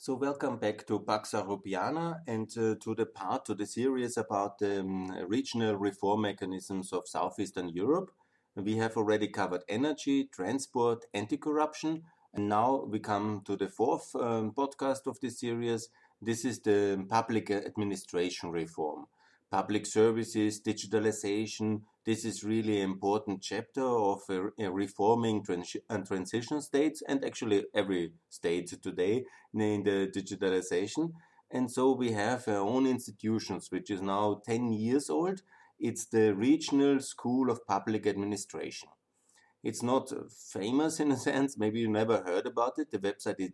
So welcome back to Pax Europiana and uh, to the part, to the series about the um, regional reform mechanisms of Southeastern Europe. We have already covered energy, transport, anti-corruption, and now we come to the fourth um, podcast of this series. This is the public administration reform. Public services, digitalization, this is really an important chapter of uh, reforming trans- and transition states and actually every state today in the digitalization. And so we have our own institutions, which is now 10 years old. It's the Regional School of Public Administration. It's not famous in a sense, maybe you never heard about it. The website is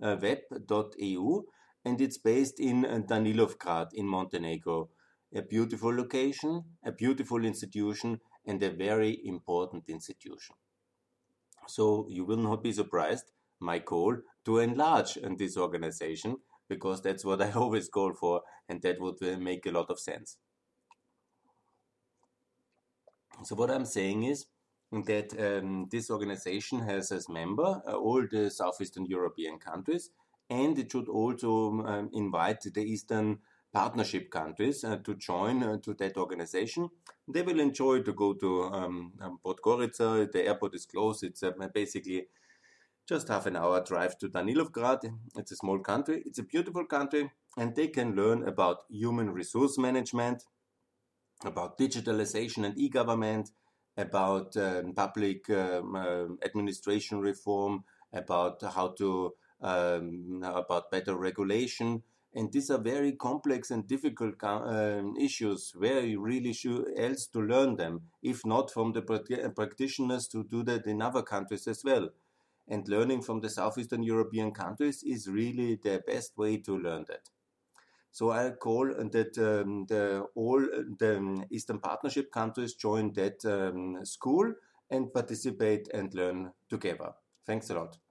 respaweb.eu and it's based in Danilovgrad in Montenegro a beautiful location, a beautiful institution, and a very important institution. So you will not be surprised, my call to enlarge this organization, because that's what I always call for, and that would uh, make a lot of sense. So what I'm saying is that um, this organization has as member uh, all the southeastern European countries, and it should also um, invite the eastern partnership countries uh, to join uh, to that organization. They will enjoy to go to um, um Podgorica. The airport is close. It's uh, basically just half an hour drive to Danilovgrad. It's a small country. It's a beautiful country, and they can learn about human resource management, about digitalization and e-government, about um, public um, uh, administration reform, about how to um, about better regulation and these are very complex and difficult um, issues where you really should else to learn them, if not from the practitioners to do that in other countries as well. And learning from the Southeastern European countries is really the best way to learn that. So I call that um, the, all the Eastern Partnership countries join that um, school and participate and learn together. Thanks a lot.